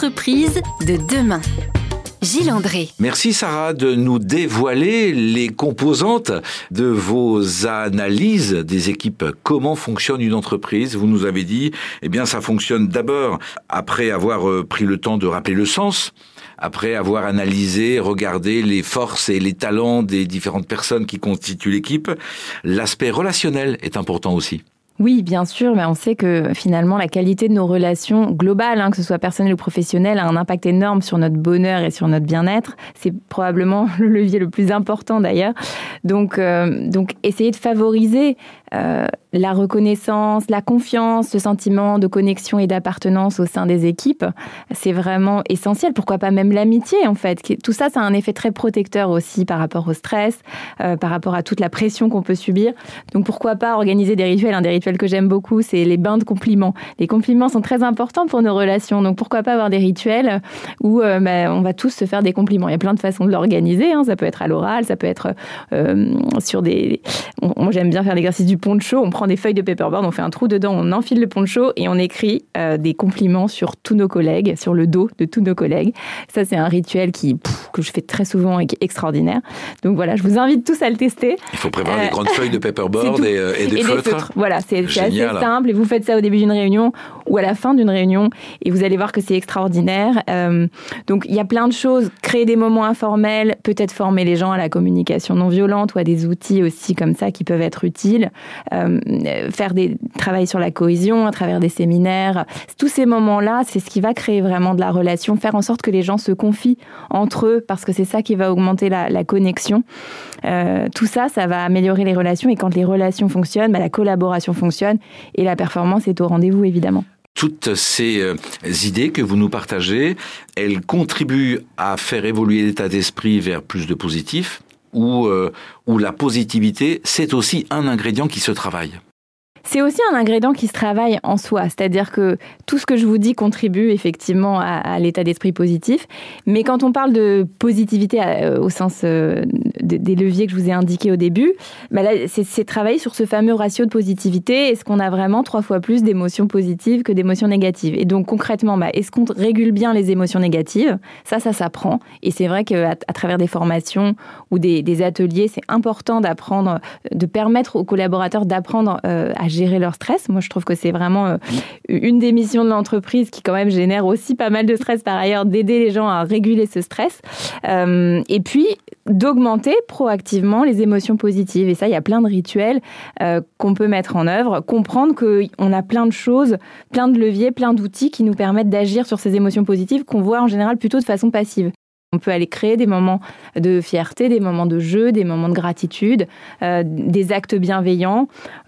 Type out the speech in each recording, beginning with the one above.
de demain. Gilles André. Merci Sarah de nous dévoiler les composantes de vos analyses des équipes. Comment fonctionne une entreprise? Vous nous avez dit, eh bien, ça fonctionne d'abord après avoir euh, pris le temps de rappeler le sens après avoir analysé, regardé les forces et les talents des différentes personnes qui constituent l'équipe, l'aspect relationnel est important aussi. Oui, bien sûr, mais on sait que finalement la qualité de nos relations globales, hein, que ce soit personnel ou professionnel, a un impact énorme sur notre bonheur et sur notre bien-être. C'est probablement le levier le plus important d'ailleurs. Donc, euh, donc essayer de favoriser euh, la reconnaissance, la confiance, le sentiment de connexion et d'appartenance au sein des équipes, c'est vraiment essentiel. Pourquoi pas même l'amitié en fait Tout ça, ça a un effet très protecteur aussi par rapport au stress, euh, par rapport à toute la pression qu'on peut subir. Donc pourquoi pas organiser des rituels? Un des rituels que j'aime beaucoup, c'est les bains de compliments. Les compliments sont très importants pour nos relations. Donc pourquoi pas avoir des rituels où euh, bah, on va tous se faire des compliments Il y a plein de façons de l'organiser. Hein. Ça peut être à l'oral, ça peut être sur des. Moi, j'aime bien faire l'exercice du poncho, on prend des feuilles de paperboard, on fait un trou dedans, on enfile le poncho et on écrit euh, des compliments sur tous nos collègues, sur le dos de tous nos collègues. Ça, c'est un rituel qui, que je fais très souvent et qui est extraordinaire. Donc voilà, je vous invite tous à le tester. Il faut préparer des euh, grandes feuilles de paperboard euh, et, des, feutres. Voilà, c'est assez simple et vous faites ça au début d'une réunion ou à la fin d'une réunion et vous allez voir que c'est extraordinaire. donc il y a plein de choses, créer des moments informels, peut-être former les gens à la communication non violente ou à des outils aussi comme ça qui peuvent être utiles. Euh, faire des travail sur la cohésion à travers des séminaires. Tous ces moments-là, c'est ce qui va créer vraiment de la relation, faire en sorte que les gens se confient entre eux, parce que c'est ça qui va augmenter la, connexion. Euh, tout ça, ça va améliorer les relations, et quand les relations fonctionnent, bah, la collaboration fonctionne, et la performance est au rendez-vous, évidemment toutes ces euh, idées que vous nous partagez, elles contribuent à faire évoluer l'état d'esprit vers plus de positif, où, euh, où la positivité, c'est aussi un ingrédient qui se travaille. C'est aussi un ingrédient qui se travaille en soi, c'est-à-dire que tout ce que je vous dis contribue effectivement à, l'état d'esprit positif, mais quand on parle de positivité euh, au sens euh, des leviers que je vous ai indiqués au début, bah c'est travailler sur ce fameux ratio de positivité. Est-ce qu'on a vraiment trois fois plus d'émotions positives que d'émotions négatives? Et donc concrètement, bah, est-ce qu'on régule bien les émotions négatives? Ça, ça s'apprend. Et c'est vrai qu'à travers des formations ou des, ateliers, c'est important d'apprendre, de permettre aux collaborateurs d'apprendre euh, à gérer leur stress. Moi, je trouve que c'est vraiment euh, une des missions de l'entreprise qui quand même génère aussi pas mal de stress par ailleurs, d'aider les gens à réguler ce stress. Euh, et puis, d'augmenter proactivement les émotions positives. Et ça, il y a plein de rituels euh, qu'on peut mettre en œuvre. Comprendre qu'on a plein de choses, plein de leviers, plein d'outils qui nous permettent d'agir sur ces émotions positives qu'on voit en général plutôt de façon passive. On peut aller créer des moments de fierté, des moments de jeu, des moments de gratitude, euh, des actes bienveillants.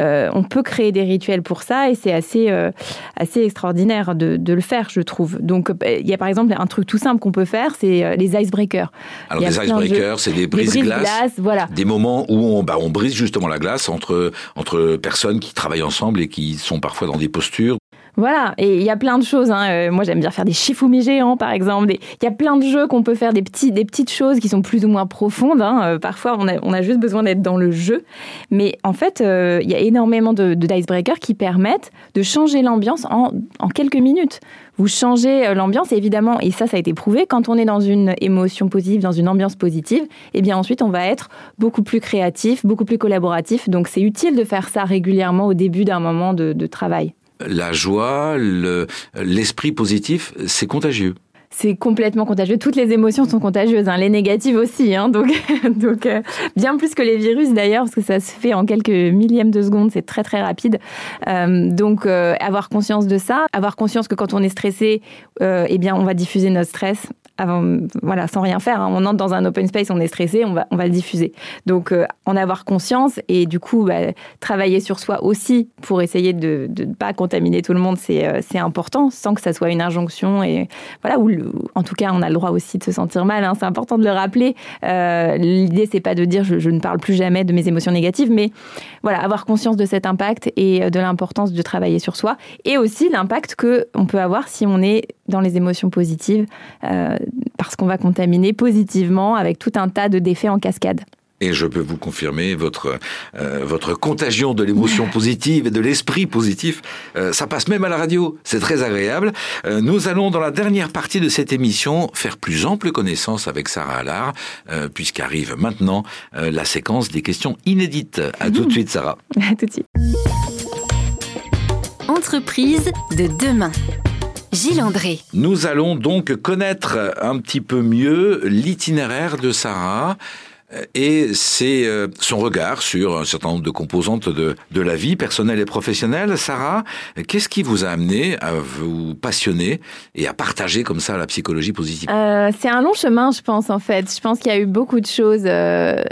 Euh, on peut créer des rituels pour ça et c'est assez, euh, assez extraordinaire de, le faire, je trouve. Donc, il y a par exemple un truc tout simple qu'on peut faire, c'est les icebreakers. Alors, les icebreakers, c'est des brises-glaces. voilà. Des moments où on, bah, on brise justement la glace entre, entre personnes qui travaillent ensemble et qui sont parfois dans des postures voilà, et il y a plein de choses. Hein. Euh, moi, j'aime bien faire des chifoumi géants, par exemple. Il y a plein de jeux qu'on peut faire, des, petites choses qui sont plus ou moins profondes. Hein. Euh, parfois, on a, juste besoin d'être dans le jeu. Mais en fait, euh, il y a énormément de, de dicebreakers qui permettent de changer l'ambiance en, quelques minutes. Vous changez l'ambiance, évidemment, et ça, ça a été prouvé, quand on est dans une émotion positive, dans une ambiance positive, eh bien ensuite, on va être beaucoup plus créatif, beaucoup plus collaboratif. Donc, c'est utile de faire ça régulièrement au début d'un moment de travail la joie, l'esprit positif, c'est contagieux c'est complètement contagieux. Toutes les émotions sont contagieuses, hein. les négatives aussi. Hein. donc, euh, bien plus que les virus d'ailleurs, parce que ça se fait en quelques millièmes de seconde, c'est très très rapide. Euh, donc, euh, avoir conscience de ça, avoir conscience que quand on est stressé, eh bien, on va diffuser notre stress voilà, sans rien faire. Hein. On entre dans un open space, on est stressé, on va, on va le diffuser. Donc, euh, en avoir conscience et du coup, bah, travailler sur soi aussi pour essayer de ne pas contaminer tout le monde, c'est euh, c'est important, sans que ça soit une injonction. Et voilà, ou en tout cas, on a le droit aussi de se sentir mal. Hein. C'est important de le rappeler. Euh, L'idée, c'est pas de dire je, je, ne parle plus jamais de mes émotions négatives, mais voilà, avoir conscience de cet impact et de l'importance de travailler sur soi, et aussi l'impact que on peut avoir si on est dans les émotions positives. Euh, parce qu'on va contaminer positivement avec tout un tas de défaits en cascade. Et je peux vous confirmer votre euh, votre contagion de l'émotion positive et de l'esprit positif, euh, ça passe même à la radio. C'est très agréable. Euh, nous allons dans la dernière partie de cette émission faire plus ample connaissance avec Sarah Allard, puisqu'arrive maintenant la séquence des questions inédites. À tout de suite, Sarah. À tout de suite. Entreprise de demain. Gilles André. Nous allons donc connaître un petit peu mieux l'itinéraire de Sarah et c'est euh, son regard sur un certain nombre de composantes de, de la vie personnelle et professionnelle. Sarah, qu'est-ce qui vous a amené à vous passionner et à partager comme ça la psychologie positive? Euh, C'est un long chemin, je pense, en fait. Je pense qu'il y a eu beaucoup de choses. Euh,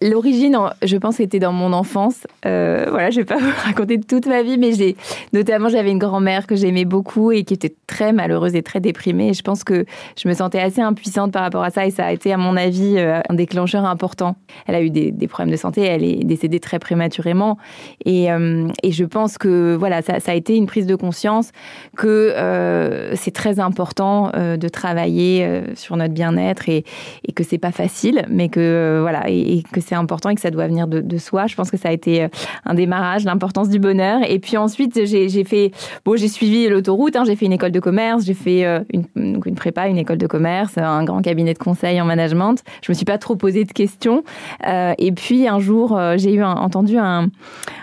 L'origine, je pense, était dans mon enfance. Euh, voilà, je vais pas vous raconter toute ma vie, mais j'ai notamment j'avais une grand-mère que j'aimais beaucoup et qui était très malheureuse et très déprimée. Je pense que je me sentais assez impuissante par rapport à ça et ça a été, à mon avis, euh, un déclencheur important. Elle a eu des, des problèmes de santé, elle est décédée très prématurément et, euh, et je pense que voilà, ça, ça, a été une prise de conscience que euh, c'est très important euh, de travailler euh, sur notre bien-être et, et que c'est pas facile, mais que voilà et que c'est important et que ça doit venir de, soi. Je pense que ça a été euh, un démarrage, l'importance du bonheur. Et puis ensuite, j'ai fait, bon, j'ai suivi l'autoroute, hein, j'ai fait une école de commerce, j'ai fait euh, une, donc une prépa, une école de commerce, un grand cabinet de conseil en management. Je me suis pas trop posé de questions. Euh, et puis un jour, j'ai eu entendu un,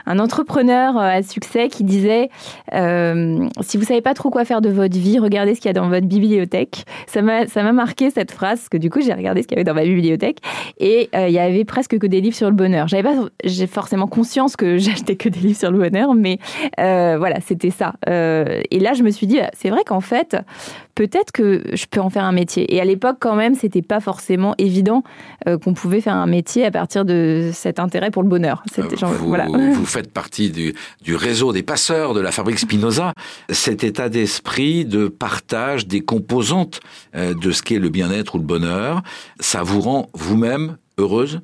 un, entrepreneur à succès qui disait si vous savez pas trop quoi faire de votre vie, regardez ce qu'il y a dans votre bibliothèque. Ça m'a ça m'a marqué cette phrase parce que du coup j'ai regardé ce qu'il y avait dans ma bibliothèque et il y avait presque que des livres sur le bonheur. J'avais pas, j'ai forcément conscience que j'achetais que des livres sur le bonheur, mais euh, voilà, c'était ça. Euh, et là, je me suis dit, c'est vrai qu'en fait, peut-être que je peux en faire un métier. Et à l'époque, quand même, c'était pas forcément évident euh, qu'on pouvait faire un métier à partir de cet intérêt pour le bonheur. Genre, vous, voilà. vous faites partie du, du réseau des passeurs de la fabrique Spinoza. Cet état d'esprit de partage des composantes de ce qu'est le bien-être ou le bonheur, ça vous rend vous-même heureuse?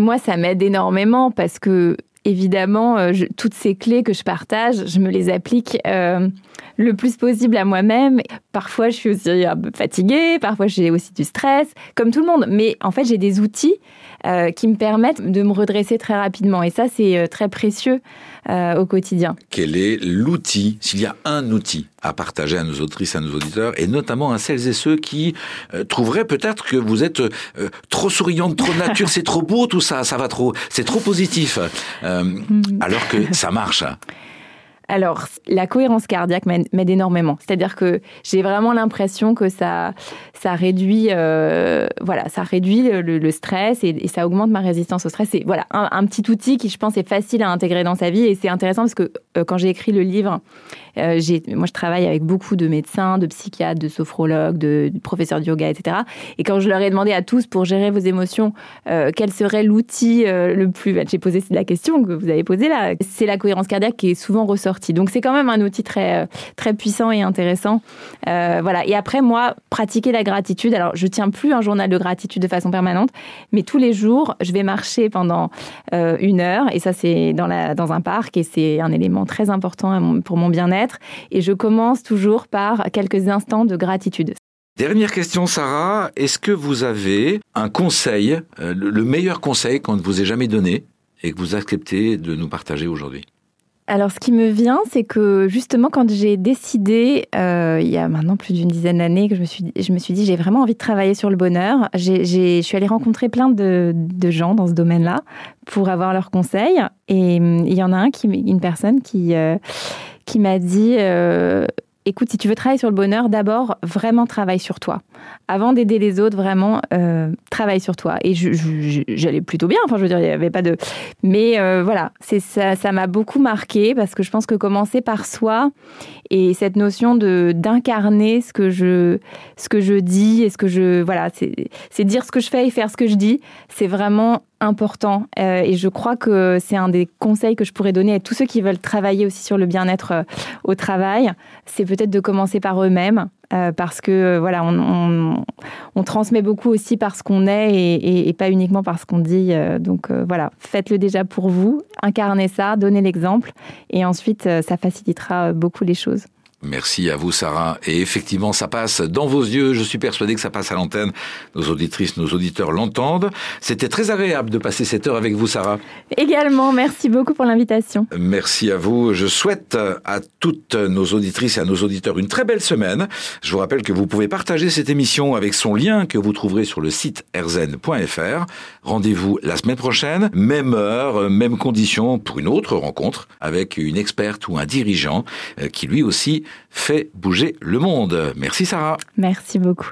Moi, ça m'aide énormément parce que, évidemment, euh, toutes ces clés que je partage, je me les applique euh, le plus possible à moi-même. Parfois, je suis aussi un peu fatiguée, parfois, j'ai aussi du stress, comme tout le monde. Mais en fait, j'ai des outils euh, qui me permettent de me redresser très rapidement. Et ça, c'est euh, très précieux euh, au quotidien. Quel est l'outil, s'il y a un outil à partager à nos autrices, à nos auditeurs, et notamment à celles et ceux qui euh, trouveraient peut-être que vous êtes euh, trop souriante, trop nature, c'est trop beau tout ça, ça va trop, c'est trop positif, alors que ça marche. Alors, la cohérence cardiaque m'aide énormément. C'est-à-dire que j'ai vraiment l'impression que ça, réduit, euh, voilà, ça réduit le, stress et, ça augmente ma résistance au stress. C'est voilà un, petit outil qui, je pense, est facile à intégrer dans sa vie et c'est intéressant parce que euh, quand j'ai écrit le livre, euh, moi, je travaille avec beaucoup de médecins, de psychiatres, de sophrologues, de, de, professeurs de yoga, etc. Et quand je leur ai demandé à tous pour gérer vos émotions, quel serait l'outil le plus, j'ai posé la question que vous avez posée là. C'est la cohérence cardiaque qui est souvent ressortie. Donc c'est quand même un outil très très puissant et intéressant. Euh, voilà. Et après moi, pratiquer la gratitude. Alors je tiens plus un journal de gratitude de façon permanente, mais tous les jours, je vais marcher pendant euh, une heure et ça c'est dans dans un parc et c'est un élément très important pour mon bien-être et je commence toujours par quelques instants de gratitude. Dernière question, Sarah. Est-ce que vous avez un conseil, euh, le meilleur conseil qu'on ne vous ait jamais donné et que vous acceptez de nous partager aujourd'hui? Alors, ce qui me vient, c'est que justement, quand j'ai décidé, euh, il y a maintenant plus d'une dizaine d'années, que je me suis, je me suis dit, j'ai vraiment envie de travailler sur le bonheur. J'ai, je suis allée rencontrer plein de, de gens dans ce domaine-là pour avoir leurs conseils. Et il y en a un qui, une personne qui, euh, qui m'a dit euh, écoute, si tu veux travailler sur le bonheur, d'abord, vraiment travaille sur toi. Avant d'aider les autres, vraiment, euh, travaille sur toi. Et j'allais plutôt bien, enfin, je veux dire, il n'y avait pas de... Mais euh, voilà, ça m'a beaucoup marqué parce que je pense que commencer par soi et cette notion de d'incarner ce que je ce que je dis et ce que je voilà c'est dire ce que je fais et faire ce que je dis c'est vraiment important euh, et je crois que c'est un des conseils que je pourrais donner à tous ceux qui veulent travailler aussi sur le bien-être euh, au travail. C'est peut-être de commencer par eux-mêmes euh, parce que voilà on, transmet beaucoup aussi par ce qu'on est et, et, pas uniquement par ce qu'on dit donc voilà faites-le déjà pour vous incarnez ça donnez l'exemple et ensuite ça facilitera beaucoup les choses Merci à vous, Sarah. Et effectivement, ça passe dans vos yeux. Je suis persuadé que ça passe à l'antenne. Nos auditrices, nos auditeurs l'entendent. C'était très agréable de passer cette heure avec vous, Sarah. Également, merci beaucoup pour l'invitation. Merci à vous. Je souhaite à toutes nos auditrices et à nos auditeurs une très belle semaine. Je vous rappelle que vous pouvez partager cette émission avec son lien que vous trouverez sur le site erzen.fr. Rendez-vous la semaine prochaine, même heure, même condition pour une autre rencontre avec une experte ou un dirigeant euh, qui lui aussi fait bouger le monde. Merci Sarah. Merci beaucoup.